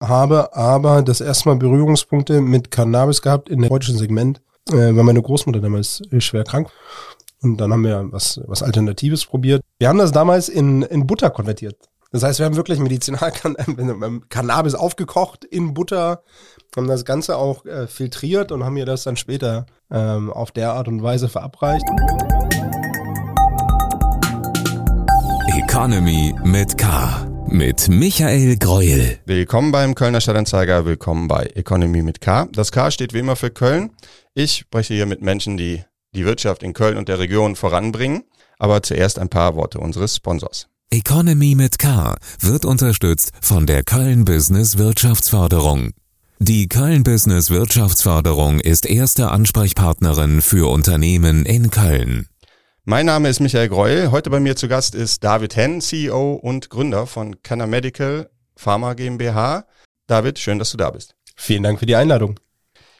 habe aber das erste Mal Berührungspunkte mit Cannabis gehabt in dem deutschen Segment, äh, weil meine Großmutter damals schwer krank und dann haben wir was, was Alternatives probiert. Wir haben das damals in, in Butter konvertiert. Das heißt, wir haben wirklich Medizinal-Cannabis aufgekocht in Butter, haben das Ganze auch äh, filtriert und haben mir das dann später ähm, auf der Art und Weise verabreicht. Economy mit K. Mit Michael Greuel. Willkommen beim Kölner Stadtanzeiger, willkommen bei Economy mit K. Das K steht wie immer für Köln. Ich spreche hier mit Menschen, die die Wirtschaft in Köln und der Region voranbringen. Aber zuerst ein paar Worte unseres Sponsors. Economy mit K wird unterstützt von der Köln Business Wirtschaftsförderung. Die Köln Business Wirtschaftsförderung ist erste Ansprechpartnerin für Unternehmen in Köln. Mein Name ist Michael Greuel. Heute bei mir zu Gast ist David Henn, CEO und Gründer von Canna Medical Pharma GmbH. David, schön, dass du da bist. Vielen Dank für die Einladung.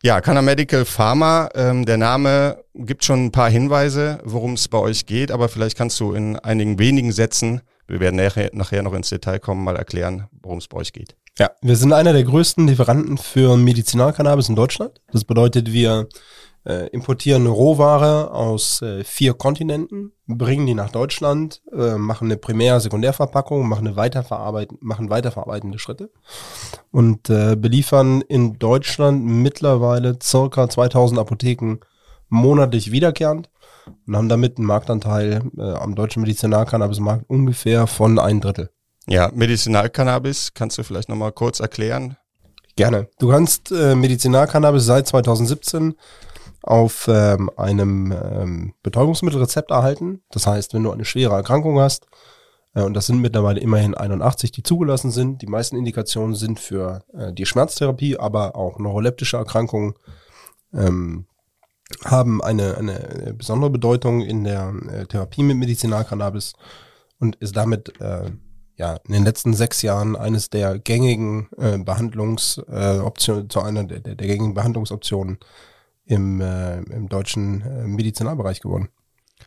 Ja, Canna Medical Pharma, ähm, der Name gibt schon ein paar Hinweise, worum es bei euch geht, aber vielleicht kannst du in einigen wenigen Sätzen, wir werden nachher, nachher noch ins Detail kommen, mal erklären, worum es bei euch geht. Ja, wir sind einer der größten Lieferanten für Medizinalcannabis in Deutschland. Das bedeutet, wir äh, importieren Rohware aus äh, vier Kontinenten, bringen die nach Deutschland, äh, machen eine Primär-, Sekundärverpackung, machen eine machen weiterverarbeitende Schritte und äh, beliefern in Deutschland mittlerweile circa 2000 Apotheken monatlich wiederkehrend und haben damit einen Marktanteil äh, am deutschen Medizinalcannabismarkt ungefähr von ein Drittel. Ja, Medizinalcannabis, kannst du vielleicht nochmal kurz erklären? Gerne. Du kannst äh, Medizinalcannabis seit 2017 auf ähm, einem ähm, Betäubungsmittelrezept erhalten. Das heißt, wenn du eine schwere Erkrankung hast, äh, und das sind mittlerweile immerhin 81, die zugelassen sind, die meisten Indikationen sind für äh, die Schmerztherapie, aber auch neuroleptische Erkrankungen ähm, haben eine, eine besondere Bedeutung in der äh, Therapie mit Medizinalcannabis und ist damit äh, ja in den letzten sechs Jahren eines der gängigen äh, Behandlungsoptionen äh, zu einer der, der, der gängigen Behandlungsoptionen im, äh, im deutschen äh, Medizinalbereich geworden.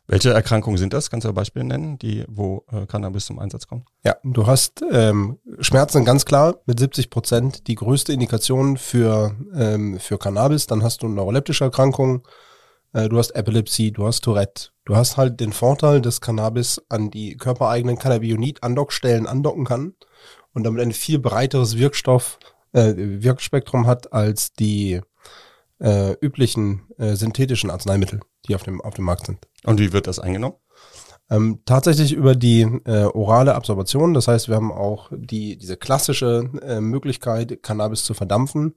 Welche Erkrankungen sind das? Kannst du ein Beispiel nennen, die, wo äh, Cannabis zum Einsatz kommt? Ja, du hast ähm, Schmerzen ganz klar mit 70 Prozent die größte Indikation für, ähm, für Cannabis. Dann hast du neuroleptische Erkrankungen, äh, du hast Epilepsie, du hast Tourette. Du hast halt den Vorteil, dass Cannabis an die körpereigenen Cannabinoid-Andockstellen andocken kann und damit ein viel breiteres Wirkstoff, äh, Wirkspektrum hat als die äh, üblichen äh, synthetischen Arzneimittel, die auf dem, auf dem Markt sind. Und wie wird das eingenommen? Ähm, tatsächlich über die äh, orale Absorption. Das heißt, wir haben auch die, diese klassische äh, Möglichkeit, Cannabis zu verdampfen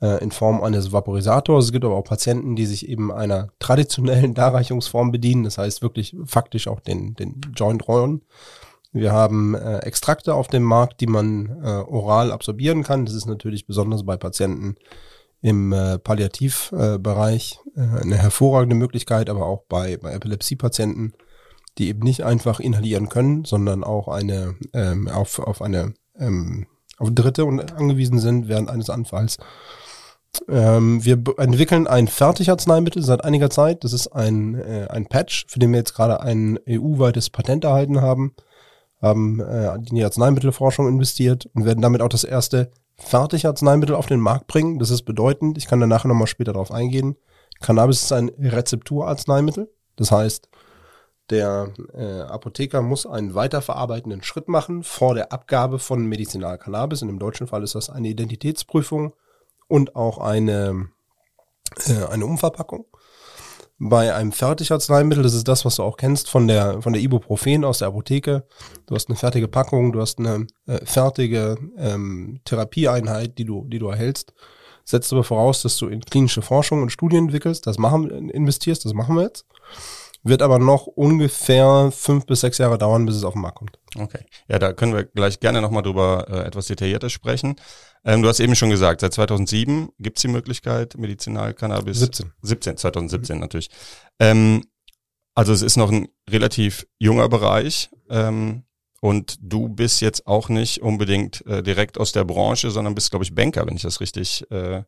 äh, in Form eines Vaporisators. Es gibt aber auch Patienten, die sich eben einer traditionellen Darreichungsform bedienen. Das heißt wirklich faktisch auch den, den Joint rollen. Wir haben äh, Extrakte auf dem Markt, die man äh, oral absorbieren kann. Das ist natürlich besonders bei Patienten, im äh, Palliativbereich äh, äh, eine hervorragende Möglichkeit, aber auch bei, bei Epilepsiepatienten, die eben nicht einfach inhalieren können, sondern auch eine ähm, auf, auf eine ähm, auf Dritte und angewiesen sind während eines Anfalls. Ähm, wir entwickeln ein Fertigarzneimittel seit einiger Zeit. Das ist ein, äh, ein Patch, für den wir jetzt gerade ein EU-weites Patent erhalten haben, haben äh, in die Arzneimittelforschung investiert und werden damit auch das erste Fertigarzneimittel auf den Markt bringen. Das ist bedeutend. Ich kann da nachher nochmal später darauf eingehen. Cannabis ist ein Rezepturarzneimittel. Das heißt, der äh, Apotheker muss einen weiterverarbeitenden Schritt machen vor der Abgabe von Medizinalcannabis. In dem deutschen Fall ist das eine Identitätsprüfung und auch eine, äh, eine Umverpackung bei einem Fertigarzneimittel, das ist das, was du auch kennst von der, von der Ibuprofen aus der Apotheke. Du hast eine fertige Packung, du hast eine äh, fertige ähm, Therapieeinheit, die du, die du erhältst. Setzt aber voraus, dass du in klinische Forschung und Studien entwickelst, das machen, investierst, das machen wir jetzt. Wird aber noch ungefähr fünf bis sechs Jahre dauern, bis es auf den Markt kommt. Okay. Ja, da können wir gleich gerne nochmal drüber äh, etwas detaillierter sprechen. Ähm, du hast eben schon gesagt, seit 2007 gibt es die Möglichkeit, Medizinalcannabis. 17. 17, 2017 mhm. natürlich. Ähm, also es ist noch ein relativ junger Bereich. Ähm, und du bist jetzt auch nicht unbedingt äh, direkt aus der Branche, sondern bist, glaube ich, Banker, wenn ich das richtig äh,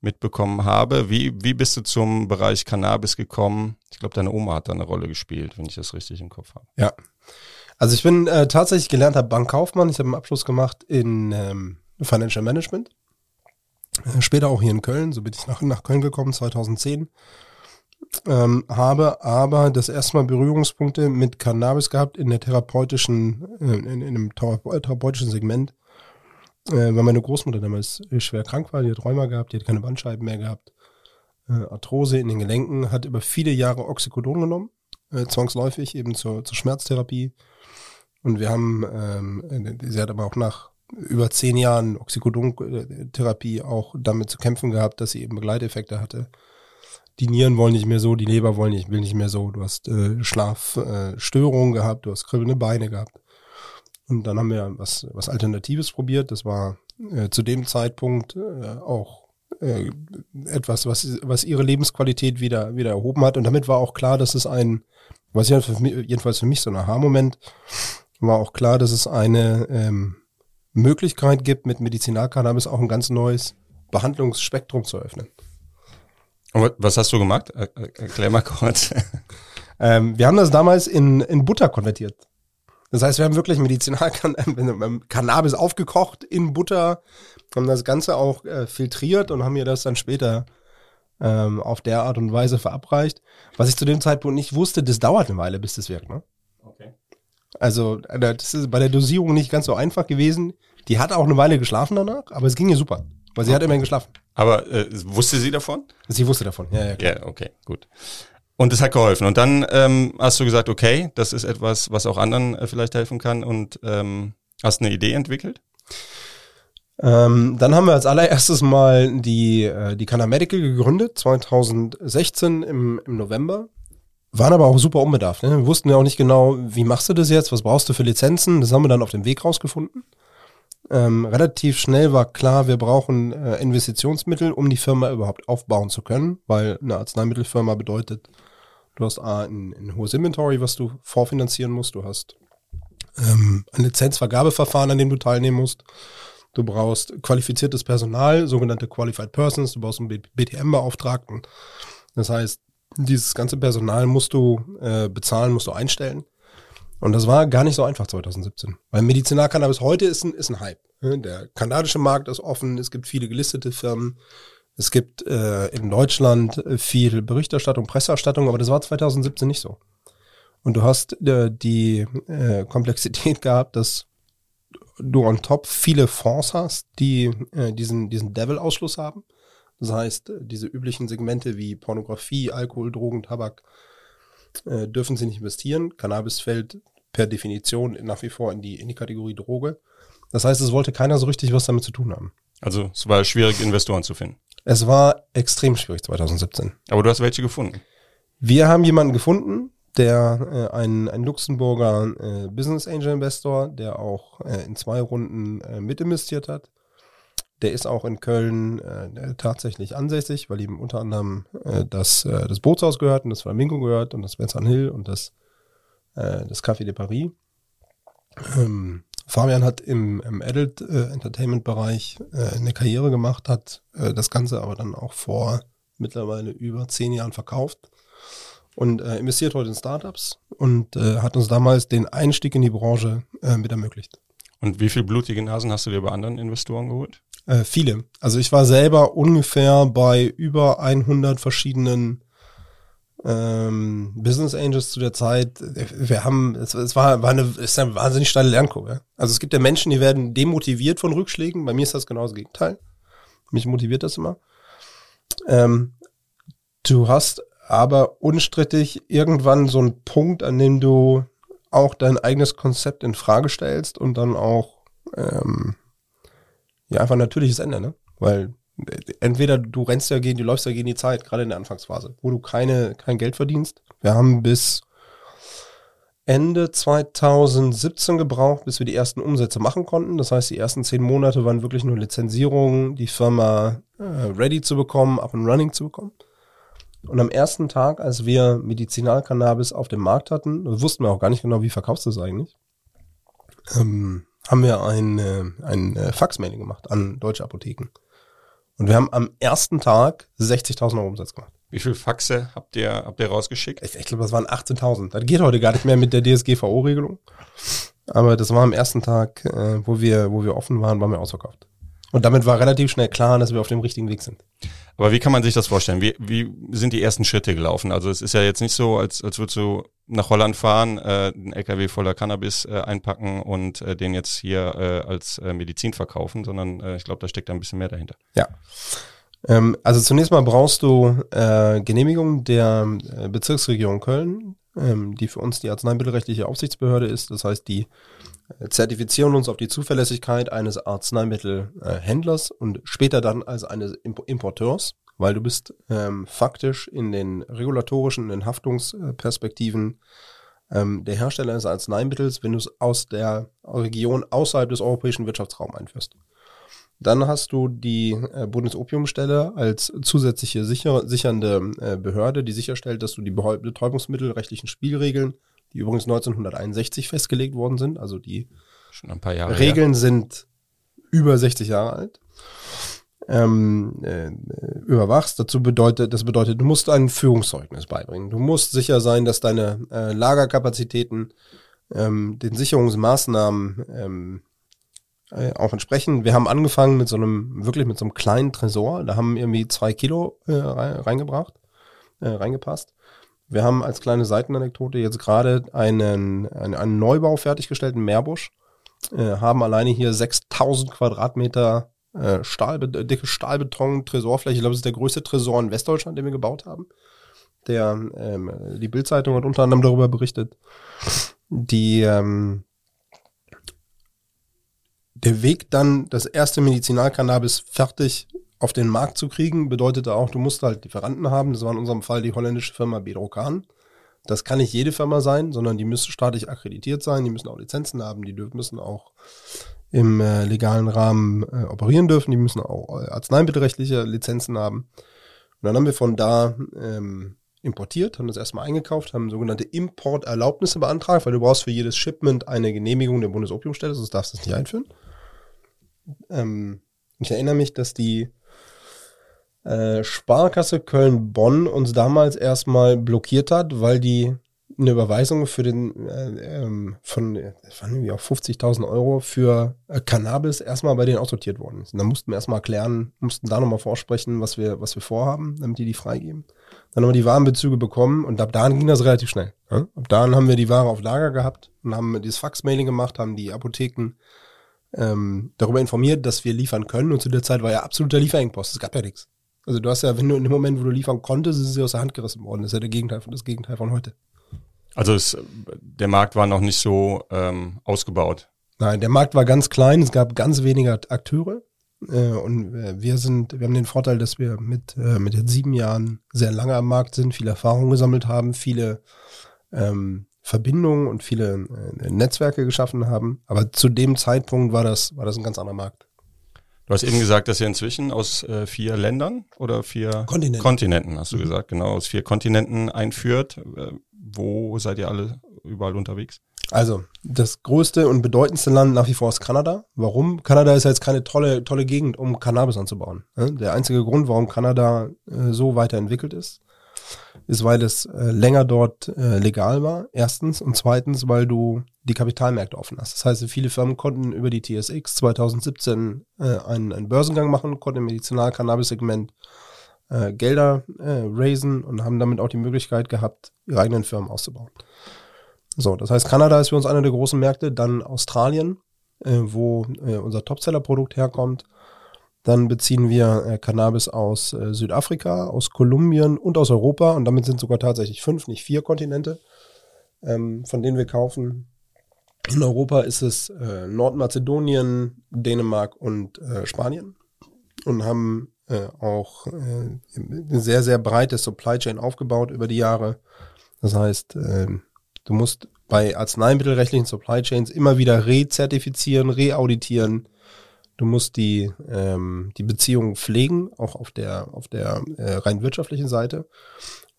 mitbekommen habe. Wie, wie bist du zum Bereich Cannabis gekommen? Ich glaube, deine Oma hat da eine Rolle gespielt, wenn ich das richtig im Kopf habe. Ja. Also ich bin äh, tatsächlich gelernter Bankkaufmann. Ich habe einen Abschluss gemacht in, ähm, Financial Management. Äh, später auch hier in Köln, so bin ich nach, nach Köln gekommen, 2010. Ähm, habe aber das erste Mal Berührungspunkte mit Cannabis gehabt in der therapeutischen, äh, in, in einem therapeutischen Segment, äh, weil meine Großmutter damals schwer krank war, die hat Rheuma gehabt, die hat keine Bandscheiben mehr gehabt, äh, Arthrose in den Gelenken, hat über viele Jahre Oxycodon genommen, äh, zwangsläufig eben zur, zur Schmerztherapie. Und wir haben, ähm, sie hat aber auch nach über zehn Jahren Oxycodon-Therapie auch damit zu kämpfen gehabt, dass sie eben Begleiteffekte hatte. Die Nieren wollen nicht mehr so, die Leber wollen nicht, will nicht mehr so. Du hast äh, Schlafstörungen äh, gehabt, du hast kribbelnde Beine gehabt. Und dann haben wir was, was Alternatives probiert. Das war äh, zu dem Zeitpunkt äh, auch äh, etwas, was, was ihre Lebensqualität wieder, wieder erhoben hat. Und damit war auch klar, dass es ein, was jedenfalls für mich so ein Aha-Moment, war auch klar, dass es eine ähm, Möglichkeit gibt, mit Medizinalcannabis auch ein ganz neues Behandlungsspektrum zu öffnen. Und was hast du gemacht? Erklär mal kurz. ähm, wir haben das damals in, in Butter konvertiert. Das heißt, wir haben wirklich Medizinalcannabis aufgekocht in Butter, haben das Ganze auch äh, filtriert und haben mir das dann später ähm, auf der Art und Weise verabreicht. Was ich zu dem Zeitpunkt nicht wusste, das dauert eine Weile, bis das wirkt. Ne? Also das ist bei der Dosierung nicht ganz so einfach gewesen. Die hat auch eine Weile geschlafen danach, aber es ging ihr super, weil sie okay. hat immerhin geschlafen. Aber äh, wusste sie davon? Sie wusste davon, ja, ja. Klar. Ja, okay, gut. Und es hat geholfen. Und dann ähm, hast du gesagt, okay, das ist etwas, was auch anderen äh, vielleicht helfen kann und ähm, hast eine Idee entwickelt? Ähm, dann haben wir als allererstes mal die, äh, die Canna Medical gegründet, 2016 im, im November. Waren aber auch super unbedarft. Ne? Wir wussten ja auch nicht genau, wie machst du das jetzt, was brauchst du für Lizenzen. Das haben wir dann auf dem Weg rausgefunden. Ähm, relativ schnell war klar, wir brauchen äh, Investitionsmittel, um die Firma überhaupt aufbauen zu können, weil eine Arzneimittelfirma bedeutet, du hast A, ein, ein hohes Inventory, was du vorfinanzieren musst, du hast ähm, ein Lizenzvergabeverfahren, an dem du teilnehmen musst. Du brauchst qualifiziertes Personal, sogenannte Qualified Persons, du brauchst einen BTM-Beauftragten. Das heißt, dieses ganze Personal musst du äh, bezahlen, musst du einstellen. Und das war gar nicht so einfach 2017. Weil Medizinalcannabis heute ist ein, ist ein Hype. Der kanadische Markt ist offen, es gibt viele gelistete Firmen. Es gibt äh, in Deutschland viel Berichterstattung, Presseerstattung, aber das war 2017 nicht so. Und du hast äh, die äh, Komplexität gehabt, dass du on top viele Fonds hast, die äh, diesen, diesen Devil-Ausschluss haben. Das heißt, diese üblichen Segmente wie Pornografie, Alkohol, Drogen, Tabak äh, dürfen sie nicht investieren. Cannabis fällt per Definition nach wie vor in die, in die Kategorie Droge. Das heißt, es wollte keiner so richtig was damit zu tun haben. Also es war schwierig, Investoren zu finden. Es war extrem schwierig 2017. Aber du hast welche gefunden? Wir haben jemanden gefunden, der äh, ein, ein Luxemburger äh, Business Angel Investor, der auch äh, in zwei Runden äh, mitinvestiert hat. Der ist auch in Köln äh, tatsächlich ansässig, weil ihm unter anderem äh, das, äh, das Bootshaus gehört und das Flamingo gehört und das Benzan Hill und das äh, das Café de Paris. Ähm, Fabian hat im, im Adult äh, Entertainment Bereich äh, eine Karriere gemacht, hat das Ganze aber dann auch vor mittlerweile über zehn Jahren verkauft und investiert heute in Startups und hat uns damals den Einstieg in die Branche mit ermöglicht. Und wie viele blutige Nasen hast du dir bei anderen Investoren geholt? Äh, viele. Also ich war selber ungefähr bei über 100 verschiedenen ähm, Business Angels zu der Zeit, wir haben, es, es war, war eine, ist eine wahnsinnig steile Lernkurve. Also es gibt ja Menschen, die werden demotiviert von Rückschlägen. Bei mir ist das genau das Gegenteil. Mich motiviert das immer. Ähm, du hast aber unstrittig irgendwann so einen Punkt, an dem du auch dein eigenes Konzept in Frage stellst und dann auch ähm, ja einfach ein natürliches Ende, ne? Weil entweder du rennst ja gegen, du läufst ja gegen die Zeit, gerade in der Anfangsphase, wo du keine, kein Geld verdienst. Wir haben bis Ende 2017 gebraucht, bis wir die ersten Umsätze machen konnten. Das heißt, die ersten zehn Monate waren wirklich nur Lizenzierung, die Firma äh, ready zu bekommen, up and running zu bekommen. Und am ersten Tag, als wir Medizinalcannabis auf dem Markt hatten, wussten wir auch gar nicht genau, wie verkaufst du es eigentlich, ähm, haben wir ein, äh, ein äh, Faxmailing gemacht an deutsche Apotheken. Und wir haben am ersten Tag 60.000 Euro Umsatz gemacht. Wie viel Faxe habt ihr, habt ihr rausgeschickt? Ich, ich glaube, das waren 18.000. Das geht heute gar nicht mehr mit der DSGVO-Regelung. Aber das war am ersten Tag, äh, wo wir, wo wir offen waren, waren wir ausverkauft. Und damit war relativ schnell klar, dass wir auf dem richtigen Weg sind. Aber wie kann man sich das vorstellen? Wie, wie sind die ersten Schritte gelaufen? Also es ist ja jetzt nicht so, als, als würdest du nach Holland fahren, äh, einen LKW voller Cannabis äh, einpacken und äh, den jetzt hier äh, als äh, Medizin verkaufen, sondern äh, ich glaube, da steckt da ein bisschen mehr dahinter. Ja. Ähm, also zunächst mal brauchst du äh, Genehmigung der äh, Bezirksregierung Köln, ähm, die für uns die arzneimittelrechtliche Aufsichtsbehörde ist. Das heißt, die zertifizieren uns auf die Zuverlässigkeit eines Arzneimittelhändlers und später dann als eines Importeurs, weil du bist ähm, faktisch in den regulatorischen, in den Haftungsperspektiven ähm, der Hersteller eines Arzneimittels, wenn du es aus der Region außerhalb des europäischen Wirtschaftsraums einführst. Dann hast du die äh, Bundesopiumstelle als zusätzliche sicher, sichernde äh, Behörde, die sicherstellt, dass du die betäubungsmittelrechtlichen Spielregeln, die übrigens 1961 festgelegt worden sind, also die Regeln her. sind über 60 Jahre alt, ähm, äh, überwachst. Dazu bedeutet, das bedeutet, du musst ein Führungszeugnis beibringen. Du musst sicher sein, dass deine äh, Lagerkapazitäten ähm, den Sicherungsmaßnahmen ähm, äh, auch entsprechen. Wir haben angefangen mit so einem, wirklich mit so einem kleinen Tresor. Da haben irgendwie zwei Kilo äh, reingebracht, äh, reingepasst. Wir haben als kleine Seitenanekdote jetzt gerade einen, einen, einen Neubau fertiggestellten Meerbusch, äh, haben alleine hier 6000 Quadratmeter äh, Stahl, dicke Stahlbeton, Tresorfläche. Ich glaube, das ist der größte Tresor in Westdeutschland, den wir gebaut haben. Der, ähm, die Bildzeitung hat unter anderem darüber berichtet. Die, ähm, der Weg dann, das erste Medizinalcannabis fertig auf den Markt zu kriegen, bedeutete auch, du musst halt Lieferanten haben. Das war in unserem Fall die holländische Firma Bedrocan. Das kann nicht jede Firma sein, sondern die müssen staatlich akkreditiert sein, die müssen auch Lizenzen haben, die müssen auch im äh, legalen Rahmen äh, operieren dürfen, die müssen auch äh, arzneimittelrechtliche Lizenzen haben. Und dann haben wir von da ähm, importiert, haben das erstmal eingekauft, haben sogenannte Importerlaubnisse beantragt, weil du brauchst für jedes Shipment eine Genehmigung der Bundesopiumstelle, sonst darfst du es nicht einführen. Ähm, ich erinnere mich, dass die äh, Sparkasse Köln-Bonn uns damals erstmal blockiert hat, weil die eine Überweisung für den äh, ähm, von auch 50.000 Euro für äh, Cannabis erstmal bei denen aussortiert worden ist. Und dann mussten wir erstmal erklären, mussten da nochmal vorsprechen, was wir was wir vorhaben, damit die die freigeben. Dann haben wir die Warenbezüge bekommen und ab da ging das relativ schnell. Ja? Ab da haben wir die Ware auf Lager gehabt und haben dieses Faxmailing gemacht, haben die Apotheken ähm, darüber informiert, dass wir liefern können. Und zu der Zeit war ja absoluter Lieferengpost. Es gab ja nichts. Also du hast ja, wenn du in dem Moment, wo du liefern konntest, ist sie aus der Hand gerissen worden. Das ist ja der Gegenteil von, das Gegenteil von heute. Also es, der Markt war noch nicht so ähm, ausgebaut. Nein, der Markt war ganz klein. Es gab ganz wenige Akteure. Äh, und äh, wir sind, wir haben den Vorteil, dass wir mit, äh, mit den sieben Jahren sehr lange am Markt sind, viel Erfahrung gesammelt haben, viele ähm, Verbindungen und viele äh, Netzwerke geschaffen haben. Aber zu dem Zeitpunkt war das, war das ein ganz anderer Markt. Du hast eben gesagt, dass ihr inzwischen aus äh, vier Ländern oder vier Kontinenten, Kontinenten hast du mhm. gesagt, genau, aus vier Kontinenten einführt. Äh, wo seid ihr alle überall unterwegs? Also, das größte und bedeutendste Land nach wie vor ist Kanada. Warum? Kanada ist ja jetzt keine tolle, tolle Gegend, um Cannabis anzubauen. Der einzige Grund, warum Kanada äh, so weiterentwickelt ist, ist, weil es äh, länger dort äh, legal war, erstens. Und zweitens, weil du die Kapitalmärkte offen hast. Das heißt, viele Firmen konnten über die TSX 2017 äh, einen, einen Börsengang machen, konnten im Medizinal-Cannabis-Segment äh, Gelder äh, raisen und haben damit auch die Möglichkeit gehabt, ihre eigenen Firmen auszubauen. So, das heißt, Kanada ist für uns einer der großen Märkte, dann Australien, äh, wo äh, unser Topseller-Produkt herkommt dann beziehen wir äh, Cannabis aus äh, Südafrika, aus Kolumbien und aus Europa. Und damit sind sogar tatsächlich fünf, nicht vier Kontinente, ähm, von denen wir kaufen. In Europa ist es äh, Nordmazedonien, Dänemark und Spanien. Und haben auch eine sehr, sehr breite Supply Chain aufgebaut über die Jahre. Das heißt, äh, du musst bei arzneimittelrechtlichen Supply Chains immer wieder rezertifizieren, reauditieren, Du musst die, ähm, die Beziehung pflegen, auch auf der, auf der äh, rein wirtschaftlichen Seite.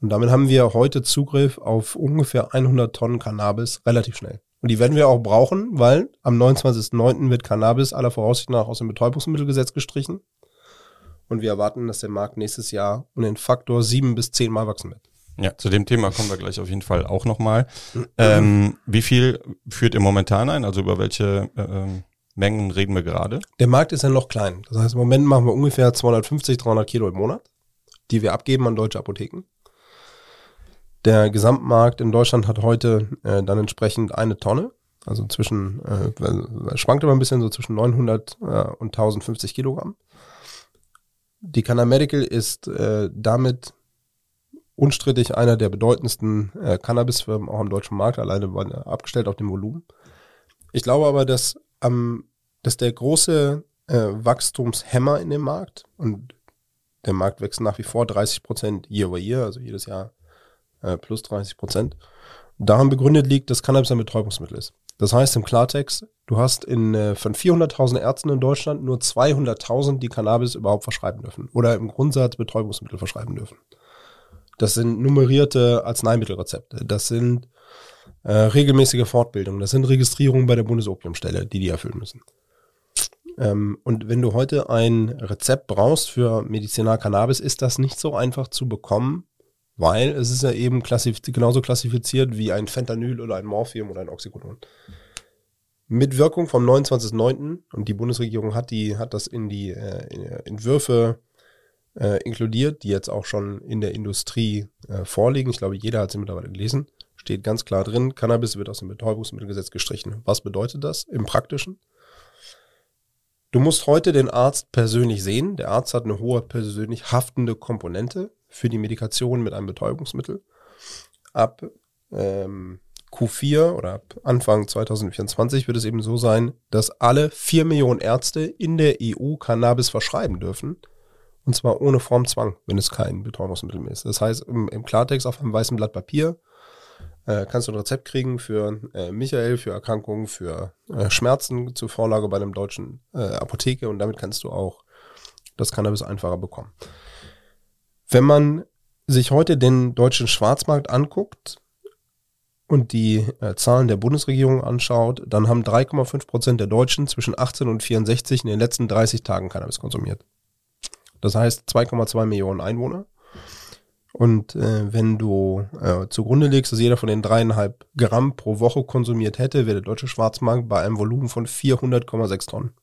Und damit haben wir heute Zugriff auf ungefähr 100 Tonnen Cannabis relativ schnell. Und die werden wir auch brauchen, weil am 29.09. wird Cannabis aller Voraussicht nach aus dem Betäubungsmittelgesetz gestrichen. Und wir erwarten, dass der Markt nächstes Jahr um den Faktor sieben bis zehn Mal wachsen wird. Ja, zu dem Thema kommen wir gleich auf jeden Fall auch nochmal. Ähm, wie viel führt ihr momentan ein? Also über welche äh, ähm, Mengen reden wir gerade? Der Markt ist ja noch klein. Das heißt, im Moment machen wir ungefähr 250, 300 Kilo im Monat, die wir abgeben an deutsche Apotheken. Der Gesamtmarkt in Deutschland hat heute äh, dann entsprechend eine Tonne. Also zwischen, äh, schwankt immer ein bisschen so zwischen 900 äh, und 1050 Kilogramm. Die Canna Medical ist äh, damit unstrittig einer der bedeutendsten äh, Cannabisfirmen auch am deutschen Markt, alleine abgestellt auf dem Volumen. Ich glaube aber, dass, ähm, dass der große äh, Wachstumshemmer in dem Markt und der Markt wächst nach wie vor 30 Prozent year over year, also jedes Jahr äh, plus 30 Prozent, daran begründet liegt, dass Cannabis ein Betäubungsmittel ist. Das heißt im Klartext, du hast in, äh, von 400.000 Ärzten in Deutschland nur 200.000, die Cannabis überhaupt verschreiben dürfen oder im Grundsatz Betäubungsmittel verschreiben dürfen. Das sind nummerierte Arzneimittelrezepte, das sind äh, regelmäßige Fortbildungen, das sind Registrierungen bei der Bundesopiumstelle, die die erfüllen müssen. Ähm, und wenn du heute ein Rezept brauchst für Medizinar Cannabis, ist das nicht so einfach zu bekommen, weil es ist ja eben klassif genauso klassifiziert wie ein Fentanyl oder ein Morphium oder ein Oxycodon. Mit Wirkung vom 29.09. und die Bundesregierung hat die hat das in die äh, Entwürfe äh, inkludiert, die jetzt auch schon in der Industrie äh, vorliegen. Ich glaube, jeder hat sie mittlerweile gelesen. Steht ganz klar drin, Cannabis wird aus dem Betäubungsmittelgesetz gestrichen. Was bedeutet das im Praktischen? Du musst heute den Arzt persönlich sehen. Der Arzt hat eine hohe persönlich haftende Komponente für die Medikation mit einem Betäubungsmittel. Ab ähm, Q4 oder ab Anfang 2024 wird es eben so sein, dass alle vier Millionen Ärzte in der EU Cannabis verschreiben dürfen. Und zwar ohne Formzwang, wenn es kein Betäubungsmittel mehr ist. Das heißt, im, im Klartext auf einem weißen Blatt Papier äh, kannst du ein Rezept kriegen für äh, Michael, für Erkrankungen, für äh, Schmerzen zur Vorlage bei einem deutschen äh, Apotheke und damit kannst du auch das Cannabis einfacher bekommen. Wenn man sich heute den deutschen Schwarzmarkt anguckt und die äh, Zahlen der Bundesregierung anschaut, dann haben 3,5 Prozent der Deutschen zwischen 18 und 64 in den letzten 30 Tagen Cannabis konsumiert. Das heißt 2,2 Millionen Einwohner. Und äh, wenn du äh, zugrunde legst, dass jeder von den dreieinhalb Gramm pro Woche konsumiert hätte, wäre der deutsche Schwarzmarkt bei einem Volumen von 400,6 Tonnen.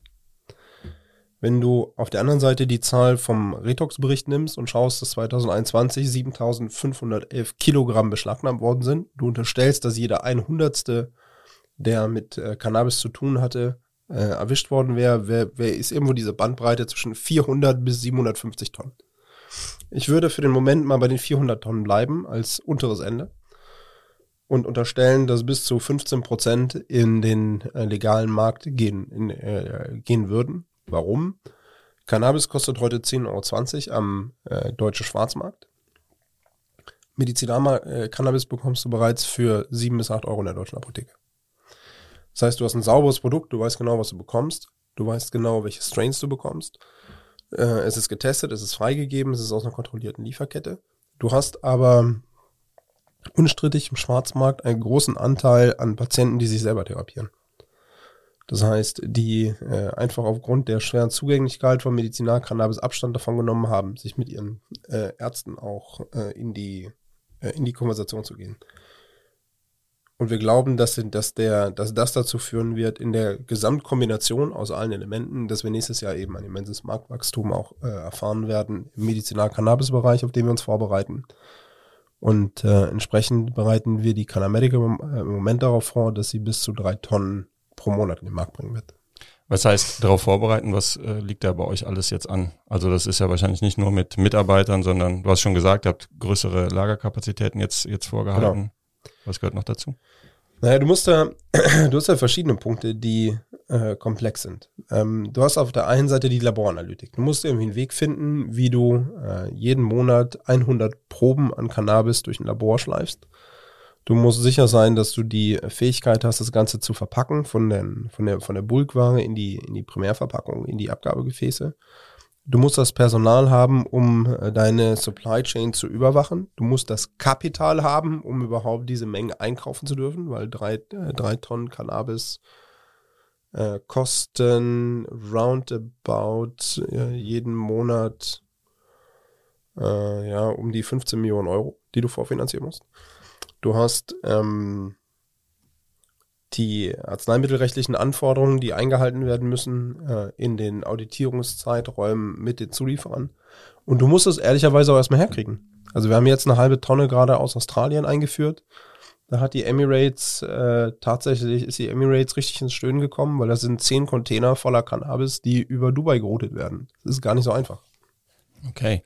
Wenn du auf der anderen Seite die Zahl vom Retox-Bericht nimmst und schaust, dass 2021 7511 Kilogramm beschlagnahmt worden sind, du unterstellst, dass jeder ein Hundertste, der mit äh, Cannabis zu tun hatte, äh, erwischt worden wäre, wer, wer ist irgendwo diese Bandbreite zwischen 400 bis 750 Tonnen. Ich würde für den Moment mal bei den 400 Tonnen bleiben als unteres Ende und unterstellen, dass bis zu 15 Prozent in den äh, legalen Markt gehen, in, äh, gehen würden. Warum? Cannabis kostet heute 10,20 Euro am äh, deutschen Schwarzmarkt. Medizinar-Cannabis äh, bekommst du bereits für 7 bis 8 Euro in der deutschen Apotheke. Das heißt, du hast ein sauberes Produkt, du weißt genau, was du bekommst, du weißt genau, welche Strains du bekommst. Äh, es ist getestet, es ist freigegeben, es ist aus einer kontrollierten Lieferkette. Du hast aber unstrittig im Schwarzmarkt einen großen Anteil an Patienten, die sich selber therapieren. Das heißt, die äh, einfach aufgrund der schweren Zugänglichkeit von Medizinalcannabis Abstand davon genommen haben, sich mit ihren äh, Ärzten auch äh, in, die, äh, in die Konversation zu gehen. Und wir glauben, dass, dass, der, dass das dazu führen wird, in der Gesamtkombination aus allen Elementen, dass wir nächstes Jahr eben ein immenses Marktwachstum auch äh, erfahren werden im Medizinal-Cannabis-Bereich, auf den wir uns vorbereiten. Und äh, entsprechend bereiten wir die Cannamedica im, äh, im Moment darauf vor, dass sie bis zu drei Tonnen pro Monat in den Markt bringen wird. Was heißt darauf vorbereiten? Was äh, liegt da bei euch alles jetzt an? Also das ist ja wahrscheinlich nicht nur mit Mitarbeitern, sondern du hast schon gesagt, ihr habt größere Lagerkapazitäten jetzt, jetzt vorgehalten. Genau. Was gehört noch dazu? Naja, du musst da, du hast ja verschiedene Punkte, die äh, komplex sind. Ähm, du hast auf der einen Seite die Laboranalytik. Du musst irgendwie einen Weg finden, wie du äh, jeden Monat 100 Proben an Cannabis durch ein Labor schleifst Du musst sicher sein, dass du die Fähigkeit hast, das Ganze zu verpacken von, den, von der, von der Bulkware in die, in die Primärverpackung, in die Abgabegefäße. Du musst das Personal haben, um äh, deine Supply Chain zu überwachen. Du musst das Kapital haben, um überhaupt diese Menge einkaufen zu dürfen, weil drei, äh, drei Tonnen Cannabis äh, kosten roundabout äh, jeden Monat äh, ja um die 15 Millionen Euro, die du vorfinanzieren musst. Du hast ähm, die arzneimittelrechtlichen Anforderungen, die eingehalten werden müssen äh, in den Auditierungszeiträumen mit den Zulieferern. Und du musst es ehrlicherweise auch erstmal herkriegen. Also wir haben jetzt eine halbe Tonne gerade aus Australien eingeführt. Da hat die Emirates äh, tatsächlich, ist die Emirates richtig ins Stöhnen gekommen, weil das sind zehn Container voller Cannabis, die über Dubai geroutet werden. Das ist gar nicht so einfach. Okay.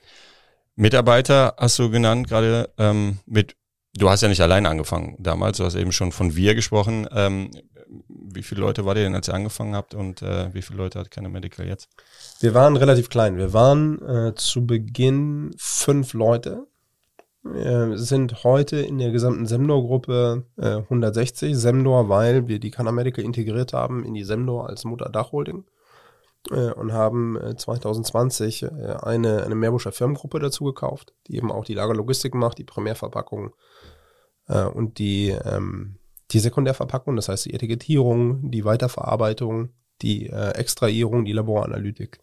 Mitarbeiter hast du genannt gerade ähm, mit Du hast ja nicht allein angefangen damals, du hast eben schon von wir gesprochen. Ähm, wie viele Leute war ihr denn, als ihr angefangen habt und äh, wie viele Leute hat keine Medical jetzt? Wir waren relativ klein. Wir waren äh, zu Beginn fünf Leute. Wir sind heute in der gesamten Semdor-Gruppe äh, 160. Semdor, weil wir die Canamedical integriert haben in die Semdor als Mutterdachholding äh, und haben äh, 2020 äh, eine, eine Meerbuscher Firmengruppe dazu gekauft, die eben auch die Lagerlogistik macht, die Primärverpackung äh, und die, ähm, die Sekundärverpackung, das heißt die Etikettierung, die Weiterverarbeitung, die äh, Extrahierung, die Laboranalytik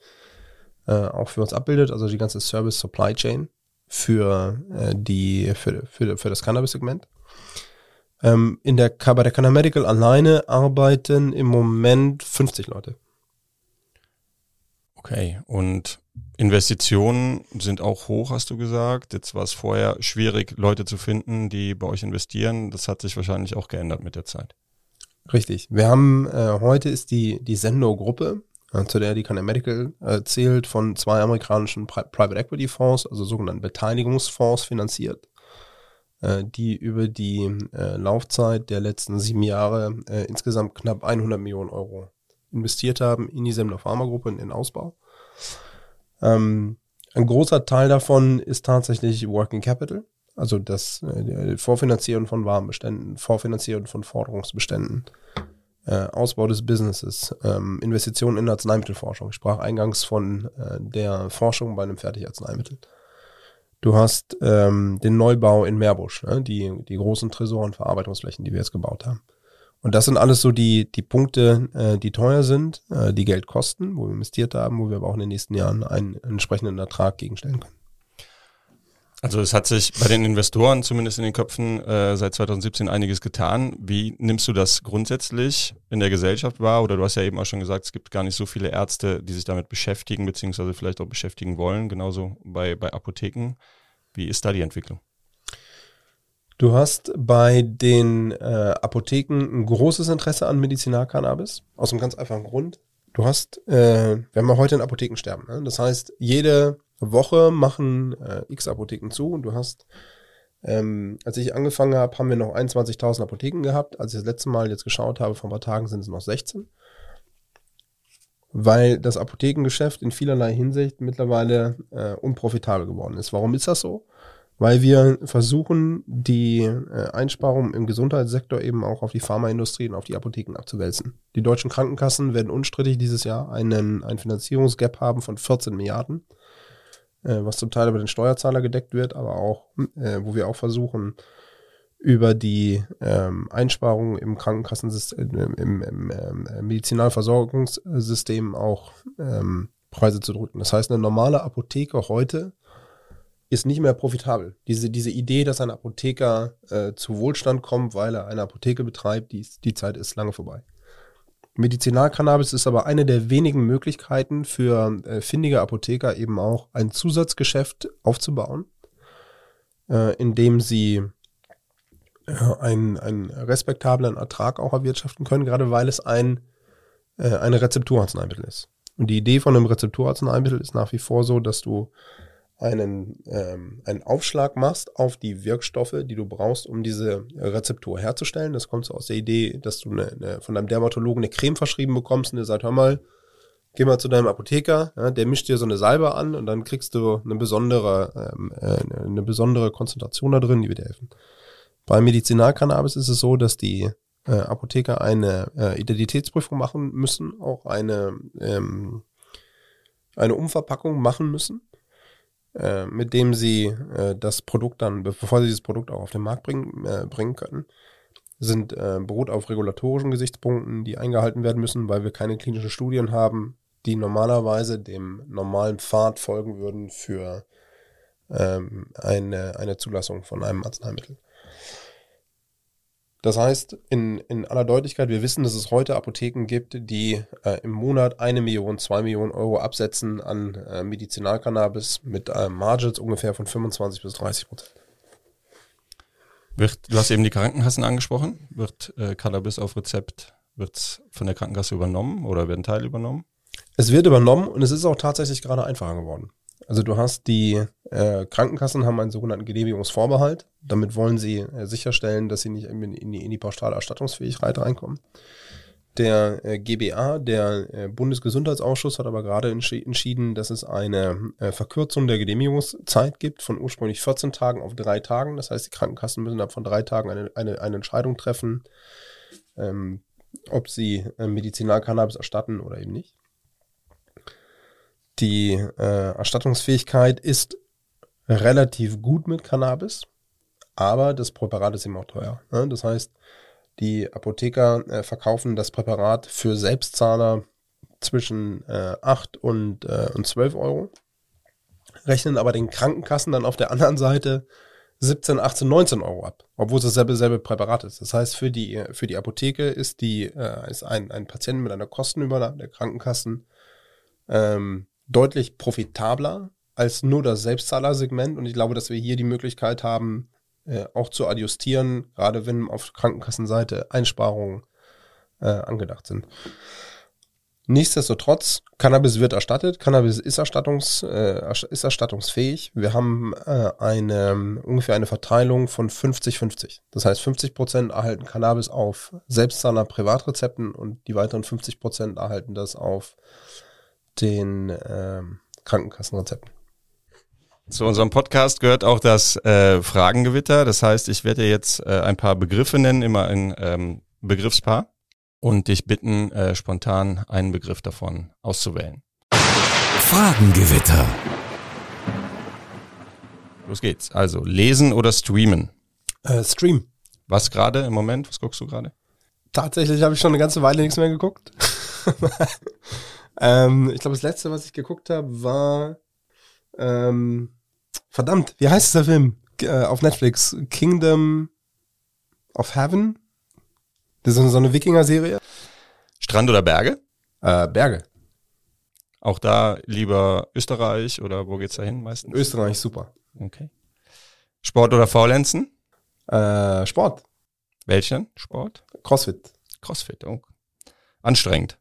äh, auch für uns abbildet, also die ganze Service Supply Chain für äh, die für, für, für das Cannabis-Segment. Ähm, in der bei der Canna Medical alleine arbeiten im Moment 50 Leute. Okay, und Investitionen sind auch hoch, hast du gesagt. Jetzt war es vorher schwierig, Leute zu finden, die bei euch investieren. Das hat sich wahrscheinlich auch geändert mit der Zeit. Richtig. Wir haben, äh, heute ist die, die Sendo-Gruppe, äh, zu der die Canna Medical äh, zählt, von zwei amerikanischen Pri Private Equity Fonds, also sogenannten Beteiligungsfonds finanziert, äh, die über die äh, Laufzeit der letzten sieben Jahre äh, insgesamt knapp 100 Millionen Euro investiert haben in die Semler Pharmagruppe, in den Ausbau. Ähm, ein großer Teil davon ist tatsächlich Working Capital, also das äh, Vorfinanzieren von Warenbeständen, Vorfinanzieren von Forderungsbeständen, äh, Ausbau des Businesses, ähm, Investitionen in Arzneimittelforschung. Ich sprach eingangs von äh, der Forschung bei einem Fertigarzneimittel. Du hast ähm, den Neubau in Meerbusch, ne? die, die großen Tresor- und Verarbeitungsflächen, die wir jetzt gebaut haben. Und das sind alles so die, die Punkte, äh, die teuer sind, äh, die Geld kosten, wo wir investiert haben, wo wir aber auch in den nächsten Jahren einen, entsprechenden Ertrag gegenstellen können. Also es hat sich bei den Investoren zumindest in den Köpfen äh, seit 2017 einiges getan. Wie nimmst du das grundsätzlich in der Gesellschaft wahr? Oder du hast ja eben auch schon gesagt, es gibt gar nicht so viele Ärzte, die sich damit beschäftigen, beziehungsweise vielleicht auch beschäftigen wollen, genauso bei, bei Apotheken. Wie ist da die Entwicklung? Du hast bei den äh, Apotheken ein großes Interesse an Medizinalcannabis. Aus einem ganz einfachen Grund. Du hast, äh, wir haben ja heute in Apotheken sterben. Ne? Das heißt, jede Woche machen äh, x Apotheken zu und du hast, ähm, als ich angefangen habe, haben wir noch 21.000 Apotheken gehabt. Als ich das letzte Mal jetzt geschaut habe, vor ein paar Tagen sind es noch 16. Weil das Apothekengeschäft in vielerlei Hinsicht mittlerweile äh, unprofitabel geworden ist. Warum ist das so? Weil wir versuchen, die äh, Einsparungen im Gesundheitssektor eben auch auf die Pharmaindustrie und auf die Apotheken abzuwälzen. Die deutschen Krankenkassen werden unstrittig dieses Jahr einen, einen Finanzierungsgap haben von 14 Milliarden, äh, was zum Teil über den Steuerzahler gedeckt wird, aber auch, äh, wo wir auch versuchen, über die ähm, Einsparungen im Krankenkassensystem, im, im, im ähm, Medizinalversorgungssystem auch ähm, Preise zu drücken. Das heißt, eine normale Apotheke heute ist nicht mehr profitabel. Diese, diese Idee, dass ein Apotheker äh, zu Wohlstand kommt, weil er eine Apotheke betreibt, die, die Zeit ist lange vorbei. Medizinalcannabis ist aber eine der wenigen Möglichkeiten für äh, findige Apotheker eben auch ein Zusatzgeschäft aufzubauen, äh, indem sie äh, einen, einen respektablen Ertrag auch erwirtschaften können, gerade weil es ein, äh, eine Rezepturarzneimittel ist. Und die Idee von einem Rezepturarzneimittel ist nach wie vor so, dass du einen, ähm, einen Aufschlag machst auf die Wirkstoffe, die du brauchst, um diese Rezeptur herzustellen. Das kommt so aus der Idee, dass du eine, eine, von deinem Dermatologen eine Creme verschrieben bekommst und der sagt, hör mal, geh mal zu deinem Apotheker, ja, der mischt dir so eine Salbe an und dann kriegst du eine besondere, ähm, äh, eine besondere Konzentration da drin, die wird dir helfen. Bei Medizinalcannabis ist es so, dass die äh, Apotheker eine äh, Identitätsprüfung machen müssen, auch eine, ähm, eine Umverpackung machen müssen äh, mit dem sie äh, das Produkt dann, bevor sie dieses Produkt auch auf den Markt bringen, äh, bringen können, sind äh, beruht auf regulatorischen Gesichtspunkten, die eingehalten werden müssen, weil wir keine klinischen Studien haben, die normalerweise dem normalen Pfad folgen würden für ähm, eine, eine Zulassung von einem Arzneimittel. Das heißt, in, in aller Deutlichkeit, wir wissen, dass es heute Apotheken gibt, die äh, im Monat eine Million, zwei Millionen Euro absetzen an äh, Medizinalcannabis mit äh, Margins ungefähr von 25 bis 30 Prozent. Wird, du hast eben die Krankenkassen angesprochen. Wird äh, Cannabis auf Rezept, wird's von der Krankenkasse übernommen oder werden Teil übernommen? Es wird übernommen und es ist auch tatsächlich gerade einfacher geworden. Also du hast die äh, Krankenkassen haben einen sogenannten Genehmigungsvorbehalt. Damit wollen sie äh, sicherstellen, dass sie nicht in, in, die, in die pauschale Erstattungsfähigkeit reinkommen. Der äh, GBA, der äh, Bundesgesundheitsausschuss, hat aber gerade entschi entschieden, dass es eine äh, Verkürzung der Genehmigungszeit gibt von ursprünglich 14 Tagen auf drei Tagen. Das heißt, die Krankenkassen müssen ab von drei Tagen eine, eine, eine Entscheidung treffen, ähm, ob sie äh, Medizinalcannabis erstatten oder eben nicht. Die äh, Erstattungsfähigkeit ist relativ gut mit Cannabis, aber das Präparat ist eben auch teuer. Ne? Das heißt, die Apotheker äh, verkaufen das Präparat für Selbstzahler zwischen äh, 8 und, äh, und 12 Euro, rechnen aber den Krankenkassen dann auf der anderen Seite 17, 18, 19 Euro ab, obwohl es dasselbe selbe Präparat ist. Das heißt, für die, für die Apotheke ist, die, äh, ist ein, ein Patient mit einer Kostenübernahme der Krankenkassen ähm, deutlich profitabler als nur das Selbstzahlersegment. Und ich glaube, dass wir hier die Möglichkeit haben, äh, auch zu adjustieren, gerade wenn auf Krankenkassenseite Einsparungen äh, angedacht sind. Nichtsdestotrotz, Cannabis wird erstattet, Cannabis ist, erstattungs, äh, ist erstattungsfähig. Wir haben äh, eine, ungefähr eine Verteilung von 50-50. Das heißt, 50 Prozent erhalten Cannabis auf Selbstzahler Privatrezepten und die weiteren 50 Prozent erhalten das auf den äh, Krankenkassenrezepten. Zu unserem Podcast gehört auch das äh, Fragengewitter. Das heißt, ich werde jetzt äh, ein paar Begriffe nennen, immer ein ähm, Begriffspaar, und dich bitten, äh, spontan einen Begriff davon auszuwählen. Fragengewitter. Los geht's. Also lesen oder streamen? Äh, Stream. Was gerade im Moment? Was guckst du gerade? Tatsächlich habe ich schon eine ganze Weile nichts mehr geguckt. ähm, ich glaube, das letzte, was ich geguckt habe, war ähm, verdammt, wie heißt der Film äh, auf Netflix? Kingdom of Heaven? Das ist so eine Wikinger-Serie. Strand oder Berge? Äh, Berge. Auch da lieber Österreich oder wo geht's da hin meistens? Österreich, super. Okay. Sport oder Faulenzen? Äh, Sport. Welchen Sport? Crossfit. Crossfit. Oh. Anstrengend.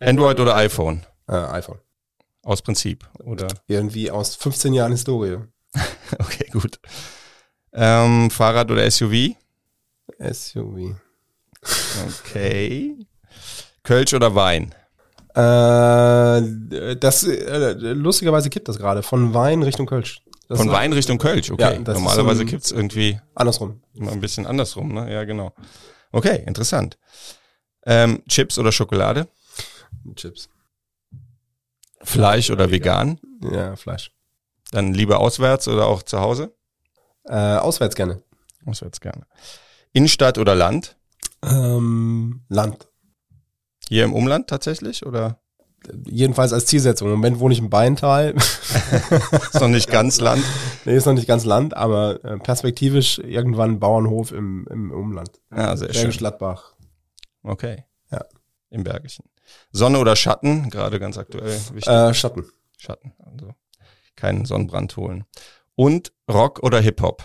Android oder iPhone? Äh, iPhone. Aus Prinzip, oder? Irgendwie aus 15 Jahren Historie. okay, gut. Ähm, Fahrrad oder SUV? SUV. Okay. Kölsch oder Wein? Äh, das, äh, lustigerweise kippt das gerade. Von Wein Richtung Kölsch. Das Von Wein Richtung Kölsch, okay. Ja, Normalerweise so ein- kippt's irgendwie Andersrum. immer ein bisschen andersrum, ne? Ja, genau. Okay, interessant. Ähm, Chips oder Schokolade? Chips. Fleisch oder vegan? Ja, Fleisch. Dann lieber auswärts oder auch zu Hause? Äh, auswärts gerne. Auswärts gerne. Innenstadt oder Land? Ähm, Land. Hier im Umland tatsächlich oder Jedenfalls als Zielsetzung. Im Moment wohne ich im Beintal. ist noch nicht ganz Land? nee, ist noch nicht ganz Land, aber äh, perspektivisch irgendwann Bauernhof im, im Umland. Ja, sehr Bergisch schön. Gladbach. Okay. Im Bergischen. Sonne oder Schatten? Gerade ganz aktuell wichtig. Äh, Schatten. Schatten. Also keinen Sonnenbrand holen. Und Rock oder Hip-Hop?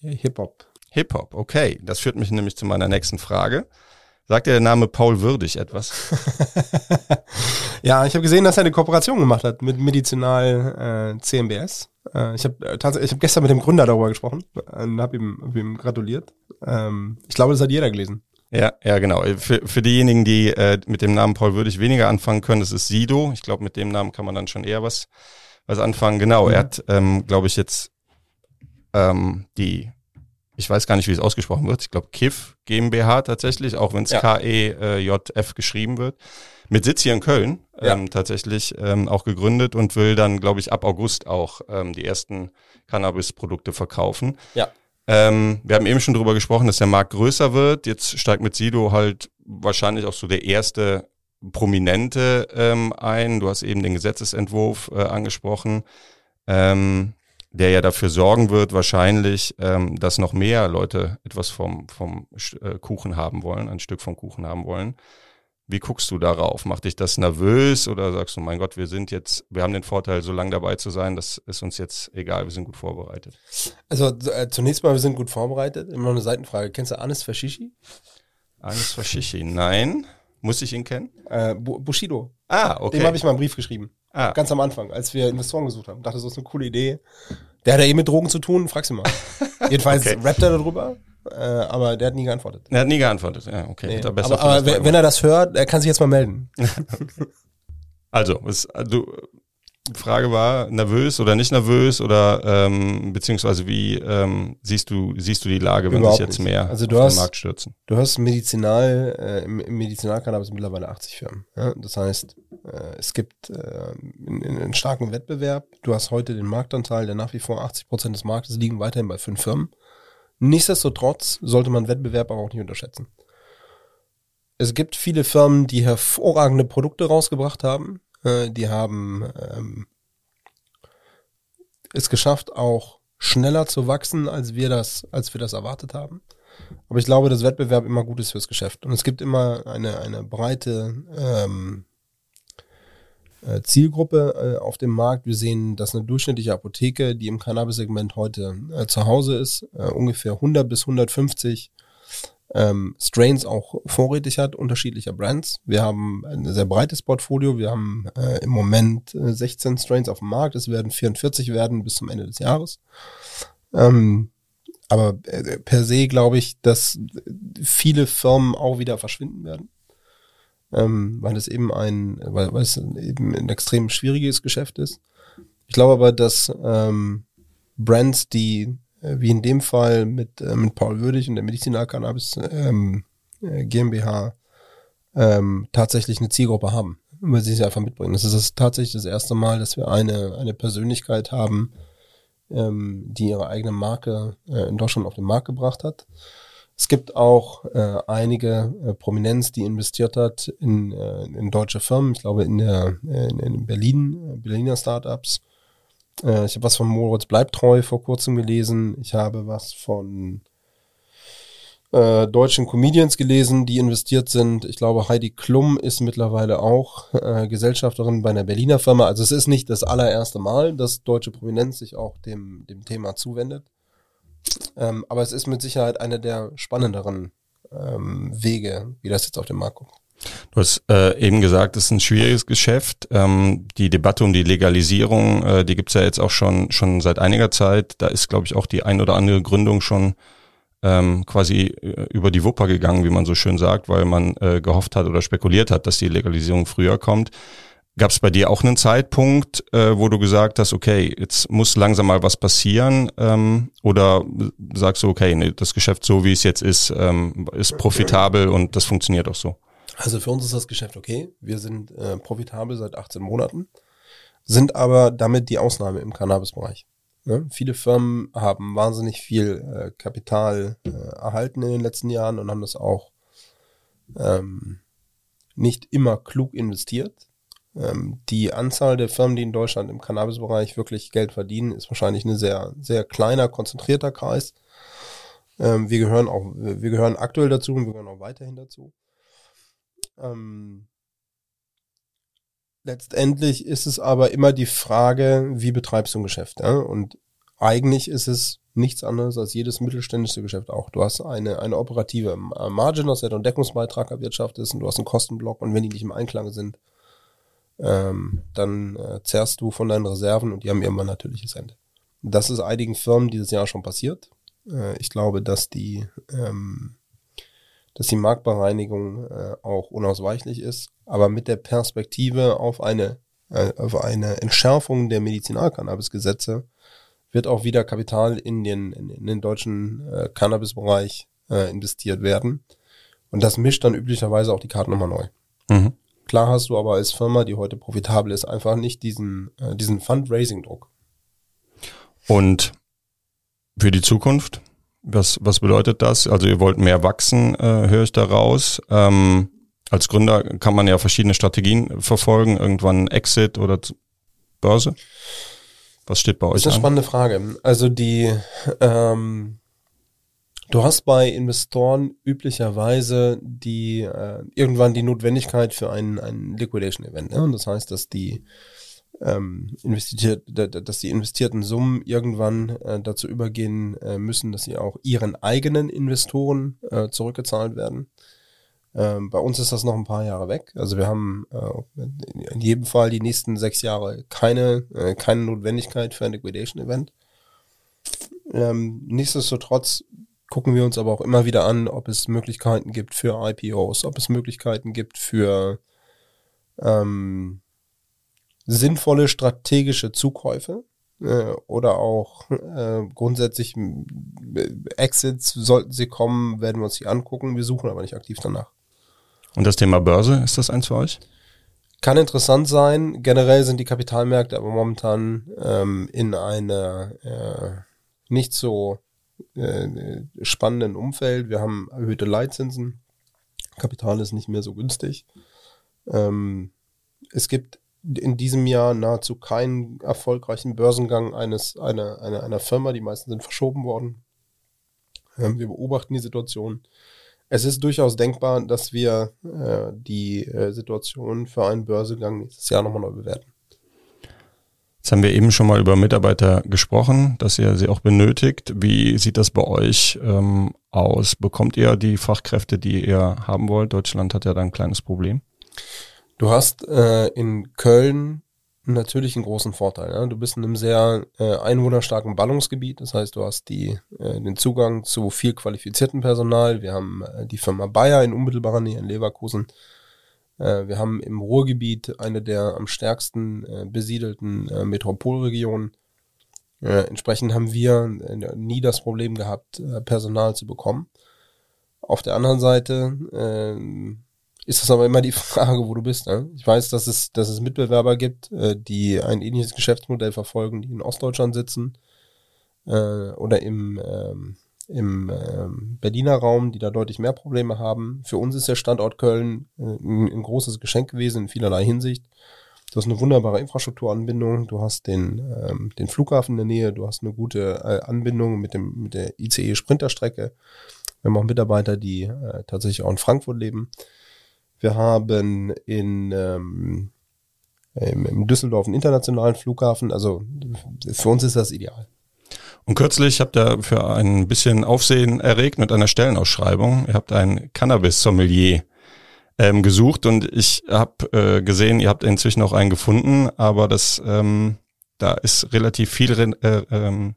Hip-Hop. Hip-Hop, okay. Das führt mich nämlich zu meiner nächsten Frage. Sagt dir der Name Paul Würdig etwas? ja, ich habe gesehen, dass er eine Kooperation gemacht hat mit Medizinal äh, CMBS. Äh, ich habe äh, tatsächlich, ich habe gestern mit dem Gründer darüber gesprochen und habe ihm, hab ihm gratuliert. Ähm, ich glaube, das hat jeder gelesen. Ja, ja, genau. Für, für diejenigen, die äh, mit dem Namen Paul Würdig weniger anfangen können, das ist Sido. Ich glaube, mit dem Namen kann man dann schon eher was, was anfangen. Genau, er hat, ähm, glaube ich, jetzt ähm, die, ich weiß gar nicht, wie es ausgesprochen wird. Ich glaube, KIF GmbH tatsächlich, auch wenn es Ja. K-E-J-F geschrieben wird. Mit Sitz hier in Köln Ja. ähm, tatsächlich ähm, auch gegründet und will dann, glaube ich, ab August auch ähm, die ersten Cannabis-Produkte verkaufen. Ja. Ähm, wir haben eben schon drüber gesprochen, dass der Markt größer wird. Jetzt steigt mit Sido halt wahrscheinlich auch so der erste Prominente ähm, ein. Du hast eben den Gesetzesentwurf äh, angesprochen. Ähm, der ja dafür sorgen wird, wahrscheinlich, ähm, dass noch mehr Leute etwas vom, vom äh, Kuchen haben wollen, ein Stück vom Kuchen haben wollen. Wie guckst du darauf? Macht dich das nervös oder sagst du, mein Gott, wir sind jetzt, wir haben den Vorteil, so lange dabei zu sein, das ist uns jetzt egal, wir sind gut vorbereitet? Also äh, zunächst mal, wir sind gut vorbereitet. Immer noch eine Seitenfrage. Kennst du Anis Fashishi? Anis Fashishi, nein. Muss ich ihn kennen? Äh, Bushido. Ah, okay. Dem habe ich mal einen Brief geschrieben. Ah. Ganz am Anfang, als wir Investoren gesucht haben. Dachte, das ist eine coole Idee. Der hat ja eh mit Drogen zu tun, frag's ihn mal. Jedenfalls okay. rappt er darüber, äh, aber der hat nie geantwortet. Er hat nie geantwortet, ja, okay. Nee. aber, aber wenn, wenn er das hört, er kann sich jetzt mal melden. also, es, du, Frage war, nervös oder nicht nervös oder ähm, beziehungsweise wie ähm, siehst du siehst du die Lage, wenn Überhaupt sich jetzt nicht. mehr also auf hast, den Markt stürzen? Du hast Medizinal, äh, im, Medizinalcannabis mittlerweile 80 Firmen. Ja? Das heißt, äh, es gibt äh, einen, einen starken Wettbewerb. Du hast heute den Marktanteil, der nach wie vor 80 Prozent des Marktes liegen weiterhin bei fünf Firmen. Nichtsdestotrotz sollte man Wettbewerb aber auch nicht unterschätzen. Es gibt viele Firmen, die hervorragende Produkte rausgebracht haben, äh, die haben ähm, es geschafft, auch schneller zu wachsen, als wir das, als wir das erwartet haben. Aber ich glaube, dass Wettbewerb immer gut ist fürs Geschäft. Und es gibt immer eine, eine breite ähm, äh, Zielgruppe äh, auf dem Markt. Wir sehen, dass eine durchschnittliche Apotheke, die im Cannabis-Segment heute äh, zu Hause ist, äh, ungefähr 100 bis 150 ähm, Strains auch vorrätig hat, unterschiedlicher Brands. Wir haben ein sehr breites Portfolio. Wir haben äh, im Moment äh, 16 Strains auf dem Markt. Es werden 44 werden bis zum Ende des Jahres. Ähm, aber äh, per se glaube ich, dass viele Firmen auch wieder verschwinden werden. Ähm, weil es eben ein, weil, weil es eben ein extrem schwieriges Geschäft ist. Ich glaube aber, dass ähm, Brands, die äh, wie in dem Fall mit, äh, mit Paul Würdig und der Medizinalcannabis ähm, äh, GmbH ähm, tatsächlich eine Zielgruppe haben, weil sie sie einfach mitbringen. Das ist das tatsächlich das erste Mal, dass wir eine, eine Persönlichkeit haben, ähm, die ihre eigene Marke äh, in Deutschland auf den Markt gebracht hat. Es gibt auch äh, einige äh, Prominenz, die investiert hat in, äh, in deutsche Firmen. Ich glaube in der in, in Berlin, äh, Berliner Startups. Äh, ich habe was von Moritz Bleibtreu vor kurzem gelesen. Ich habe was von äh, deutschen Comedians gelesen, die investiert sind. Ich glaube, Heidi Klum ist mittlerweile auch äh, Gesellschafterin bei einer Berliner Firma. Also es ist nicht das allererste Mal, dass deutsche Prominenz sich auch dem, dem Thema zuwendet. Ähm, aber es ist mit Sicherheit einer der spannenderen ähm, Wege, wie das jetzt auf den Markt kommt. Du hast äh, eben gesagt, es ist ein schwieriges Geschäft. Ähm, die Debatte um die Legalisierung, äh, die gibt's ja jetzt auch schon schon seit einiger Zeit. Da ist, glaube ich, auch die ein oder andere Gründung schon ähm, quasi äh, über die Wupper gegangen, wie man so schön sagt, weil man äh, gehofft hat oder spekuliert hat, dass die Legalisierung früher kommt. Gab es bei dir auch einen Zeitpunkt, äh, wo du gesagt hast, okay, jetzt muss langsam mal was passieren? Ähm, oder sagst du, okay, nee, das Geschäft so wie es jetzt ist, ähm, ist profitabel und das funktioniert auch so? Also für uns ist das Geschäft okay. Wir sind äh, profitabel seit 18 Monaten, sind aber damit die Ausnahme im Cannabis-Bereich. Ne? Viele Firmen haben wahnsinnig viel äh, Kapital äh, erhalten in den letzten Jahren und haben das auch ähm, nicht immer klug investiert. Ähm, die Anzahl der Firmen, die in Deutschland im Cannabis-Bereich wirklich Geld verdienen, ist wahrscheinlich ein sehr, sehr kleiner, konzentrierter Kreis. Ähm, wir gehören auch, wir gehören aktuell dazu und wir gehören auch weiterhin dazu. Ähm, letztendlich ist es aber immer die Frage, wie betreibst du ein Geschäft? Ja? Und eigentlich ist es nichts anderes als jedes mittelständische Geschäft auch. Du hast eine, eine operative Margin, aus der du einen Deckungsbeitrag erwirtschaftest und du hast einen Kostenblock und wenn die nicht im Einklang sind, ähm, dann äh, zerrst du von deinen Reserven und die haben irgendwann natürliches Ende. Das ist einigen Firmen dieses Jahr schon passiert. Äh, ich glaube, dass die ähm, dass die Marktbereinigung äh, auch unausweichlich ist, aber mit der Perspektive auf eine, äh, auf eine Entschärfung der Medizinalcannabis-Gesetze wird auch wieder Kapital in den, in, den deutschen äh, Cannabis-Bereich äh, investiert werden. Und das mischt dann üblicherweise auch die Karten nochmal neu. Mhm. Klar hast du aber als Firma, die heute profitabel ist, einfach nicht diesen, äh, diesen Fundraising-Druck. Und für die Zukunft? Was, was bedeutet das? Also ihr wollt mehr wachsen, äh, höre ich daraus. Ähm, als Gründer kann man ja verschiedene Strategien verfolgen, irgendwann Exit oder Börse. Was steht bei euch Das ist eine an? spannende Frage. Also die, ähm, du hast bei Investoren üblicherweise die äh, irgendwann die Notwendigkeit für ein, ein Liquidation-Event. Ne? Und das heißt, dass die ähm, investiert, da- da- dass die investierten Summen irgendwann äh, dazu übergehen äh, müssen, dass sie auch ihren eigenen Investoren äh, zurückgezahlt werden. Ähm, bei uns ist das noch ein paar Jahre weg. Also wir haben äh, in jedem Fall die nächsten sechs Jahre keine, äh, keine Notwendigkeit für ein Liquidation-Event. Ähm, nichtsdestotrotz gucken wir uns aber auch immer wieder an, ob es Möglichkeiten gibt für IPOs, ob es Möglichkeiten gibt für ähm, sinnvolle strategische Zukäufe äh, oder auch äh, grundsätzlich Exits, sollten sie kommen, werden wir uns die angucken. Wir suchen aber nicht aktiv danach. Und das Thema Börse, ist das eins für euch? Kann interessant sein. Generell sind die Kapitalmärkte aber momentan ähm, in einer äh, nicht so äh, spannenden Umfeld. Wir haben erhöhte Leitzinsen. Kapital ist nicht mehr so günstig. Ähm, es gibt in diesem Jahr nahezu keinen erfolgreichen Börsengang eines einer, einer, einer Firma. Die meisten sind verschoben worden. Ähm, wir beobachten die Situation. Es ist durchaus denkbar, dass wir äh, die äh, Situation für einen Börsegang nächstes Jahr nochmal neu bewerten. Jetzt haben wir eben schon mal über Mitarbeiter gesprochen, dass ihr sie auch benötigt. Wie sieht das bei euch ähm, aus? Bekommt ihr die Fachkräfte, die ihr haben wollt? Deutschland hat ja da ein kleines Problem. Du hast äh, in Köln natürlich einen großen Vorteil. Ja? Du bist in einem sehr äh, einwohnerstarken Ballungsgebiet. Das heißt, du hast die, äh, den Zugang zu viel qualifiziertem Personal. Wir haben äh, die Firma Bayer in unmittelbarer Nähe in Leverkusen. Äh, wir haben im Ruhrgebiet eine der am stärksten äh, besiedelten äh, Metropolregionen. Entsprechend haben wir nie das Problem gehabt, Personal zu bekommen. Auf der anderen Seite ist das aber immer die Frage, wo du bist. Ne? Ich weiß, dass es, dass es Mitbewerber gibt, die ein ähnliches Geschäftsmodell verfolgen, die in Ostdeutschland sitzen oder im, ähm, im ähm, Berliner Raum, die da deutlich mehr Probleme haben. Für uns ist der Standort Köln äh, ein, ein großes Geschenk gewesen in vielerlei Hinsicht. Du hast eine wunderbare Infrastrukturanbindung, du hast den, ähm, den Flughafen in der Nähe, du hast eine gute äh, Anbindung mit, dem, mit der ICE-Sprinterstrecke. Wir haben auch Mitarbeiter, die äh, tatsächlich auch in Frankfurt leben. Wir haben in, ähm, im Düsseldorf einen internationalen Flughafen. Also für uns ist das ideal. Und kürzlich habt ihr für ein bisschen Aufsehen erregt mit einer Stellenausschreibung. Ihr habt ein Cannabis-Sommelier ähm, gesucht und ich habe äh, gesehen, ihr habt inzwischen auch einen gefunden, aber das ähm, da ist relativ viel Re äh, ähm,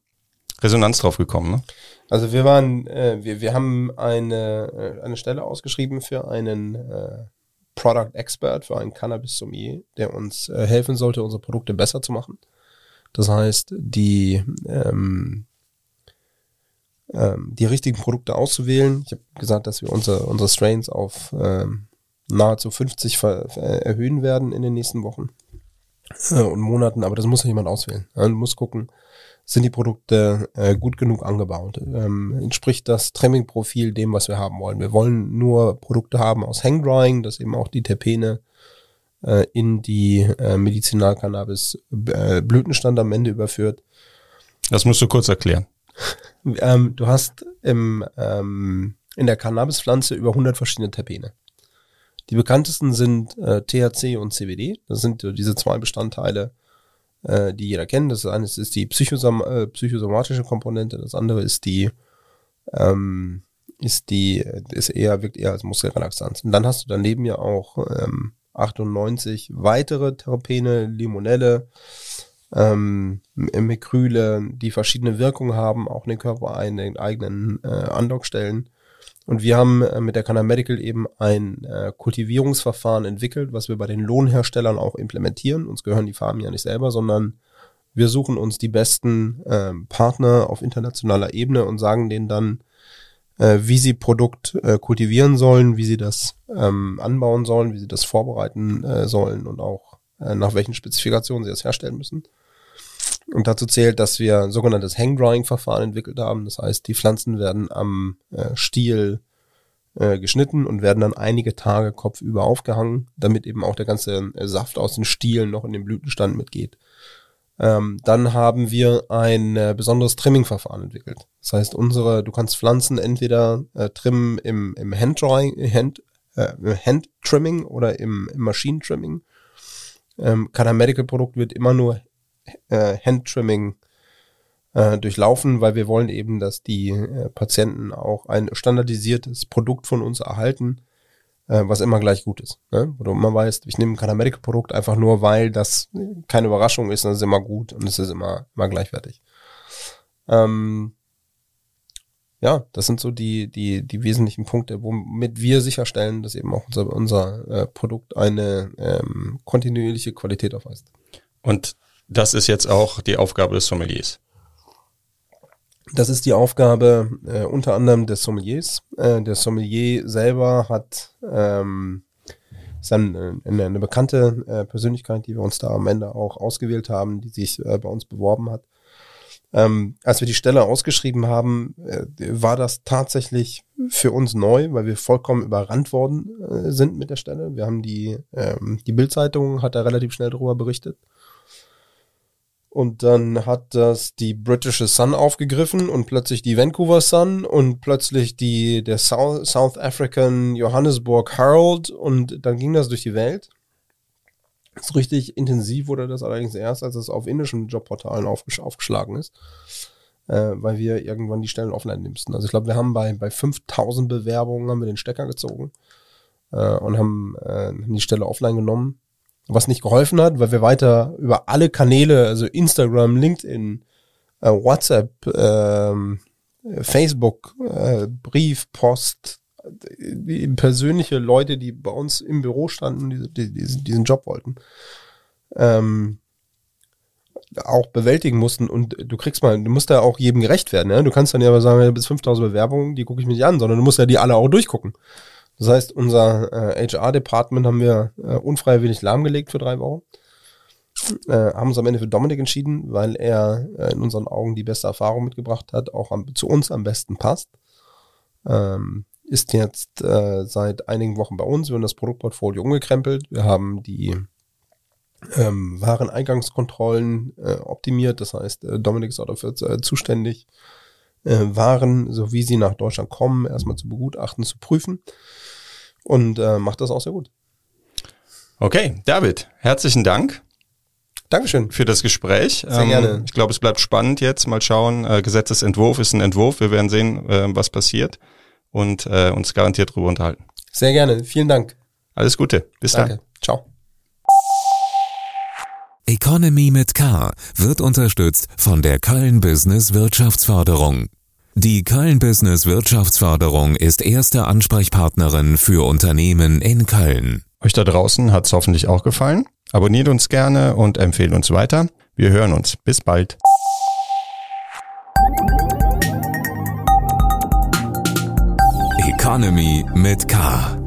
Resonanz drauf gekommen. Ne? Also wir waren, äh, wir, wir haben eine, äh, eine Stelle ausgeschrieben für einen äh, Product Expert, für einen Cannabis Sommelier, der uns äh, helfen sollte, unsere Produkte besser zu machen. Das heißt, die ähm, ähm, die richtigen Produkte auszuwählen. Ich habe gesagt, dass wir unsere, unsere Strains auf ähm, nahezu 50 ver, ver, erhöhen werden in den nächsten Wochen äh, und Monaten, aber das muss ja jemand auswählen. Ja, du musst gucken, sind die Produkte äh, gut genug angebaut? Ähm, entspricht das Trimming-Profil dem, was wir haben wollen? Wir wollen nur Produkte haben aus Hangdrying, dass eben auch die Terpene äh, in die äh, Medizinalcannabis-Blütenstand am Ende überführt. Das musst du kurz erklären. Ähm, du hast im, ähm, in der Cannabispflanze über 100 verschiedene Terpene. Die bekanntesten sind äh, THC und CBD. Das sind äh, diese zwei Bestandteile, äh, die jeder kennt. Das eine ist die psychosom äh, psychosomatische Komponente, das andere ist die ähm, ist die ist eher wirkt eher als Muskelrelaxanz. Und dann hast du daneben ja auch ähm, 98 weitere Terpene, Limonelle, ähm, Mekryle, die verschiedene Wirkungen haben, auch in den Körper ein, den eigenen äh, Andockstellen. Und wir haben äh, mit der Canna Medical eben ein äh, Kultivierungsverfahren entwickelt, was wir bei den Lohnherstellern auch implementieren. Uns gehören die Farben ja nicht selber, sondern wir suchen uns die besten äh, Partner auf internationaler Ebene und sagen denen dann, äh, wie sie Produkt äh, kultivieren sollen, wie sie das ähm, anbauen sollen, wie sie das vorbereiten äh, sollen und auch äh, nach welchen Spezifikationen sie das herstellen müssen. Und dazu zählt, dass wir ein sogenanntes Hang-Drying-Verfahren entwickelt haben. Das heißt, die Pflanzen werden am äh, Stiel äh, geschnitten und werden dann einige Tage kopfüber aufgehangen, damit eben auch der ganze äh, Saft aus den Stielen noch in den Blütenstand mitgeht. Ähm, dann haben wir ein äh, besonderes Trimming-Verfahren entwickelt. Das heißt, unsere, du kannst Pflanzen entweder äh, trimmen im, im Hand-Drying, Hand, äh, Hand-Trimming oder im, im Maschinentrimming. Ähm, kein Medical-Produkt wird immer nur äh, Hand-Trimming äh, durchlaufen, weil wir wollen eben, dass die äh, Patienten auch ein standardisiertes Produkt von uns erhalten, äh, was immer gleich gut ist. Ne? Wo du immer weißt, ich nehme kein Medical-Produkt einfach nur, weil das keine Überraschung ist, das ist immer gut und es ist immer, immer gleichwertig. Ähm, ja, das sind so die, die, die wesentlichen Punkte, womit wir sicherstellen, dass eben auch unser, unser äh, Produkt eine ähm, kontinuierliche Qualität aufweist. Und das ist jetzt auch die Aufgabe des Sommeliers. Das ist die Aufgabe äh, unter anderem des Sommeliers. Äh, der Sommelier selber hat ähm, ist ein, eine, eine bekannte äh, Persönlichkeit, die wir uns da am Ende auch ausgewählt haben, die sich äh, bei uns beworben hat. Ähm, als wir die Stelle ausgeschrieben haben, äh, war das tatsächlich für uns neu, weil wir vollkommen überrannt worden äh, sind mit der Stelle. Wir haben die, ähm, die Bildzeitung hat da relativ schnell darüber berichtet. Und dann hat das die British Sun aufgegriffen und plötzlich die Vancouver Sun und plötzlich die, der South, South African Johannesburg Herald und dann ging das durch die Welt. So richtig intensiv wurde das allerdings erst, als es auf indischen Jobportalen aufgesch aufgeschlagen ist, äh, weil wir irgendwann die Stellen offline nimmsten. Also ich glaube, wir haben bei, bei 5000 Bewerbungen haben wir den Stecker gezogen äh, und haben, äh, haben die Stelle offline genommen was nicht geholfen hat, weil wir weiter über alle Kanäle, also Instagram, LinkedIn, äh, WhatsApp, ähm, Facebook, äh, Brief, Post, die persönliche Leute, die bei uns im Büro standen, die, die, diesen, Job wollten, ähm, auch bewältigen mussten und du kriegst mal, du musst ja auch jedem gerecht werden, ja? du kannst dann ja aber sagen, bis 5000 Bewerbungen, die gucke ich mir nicht an, sondern du musst ja die alle auch durchgucken. Das heißt, unser äh, HR-Department haben wir äh, unfreiwillig lahmgelegt für drei Wochen. Äh, haben uns am Ende für Dominik entschieden, weil er äh, in unseren Augen die beste Erfahrung mitgebracht hat, auch am, zu uns am besten passt. Ähm, ist jetzt äh, seit einigen Wochen bei uns. Wir haben das Produktportfolio umgekrempelt. Wir haben die ähm, Wareneingangskontrollen äh, optimiert. Das heißt, Dominik ist auch dafür zuständig, Waren, so wie sie nach Deutschland kommen, erstmal zu begutachten, zu prüfen und äh, macht das auch sehr gut. Okay, David, herzlichen Dank. Dankeschön. Für das Gespräch. Sehr ähm, gerne. Ich glaube, es bleibt spannend jetzt. Mal schauen. Äh, Gesetzesentwurf ist ein Entwurf. Wir werden sehen, äh, was passiert und äh, uns garantiert darüber unterhalten. Sehr gerne. Vielen Dank. Alles Gute. Bis Danke. dann. Ciao. Economy mit K wird unterstützt von der Köln Business Wirtschaftsförderung. Die Köln Business Wirtschaftsförderung ist erste Ansprechpartnerin für Unternehmen in Köln. Euch da draußen hat's hoffentlich auch gefallen. Abonniert uns gerne und empfehlt uns weiter. Wir hören uns. Bis bald. Economy mit K.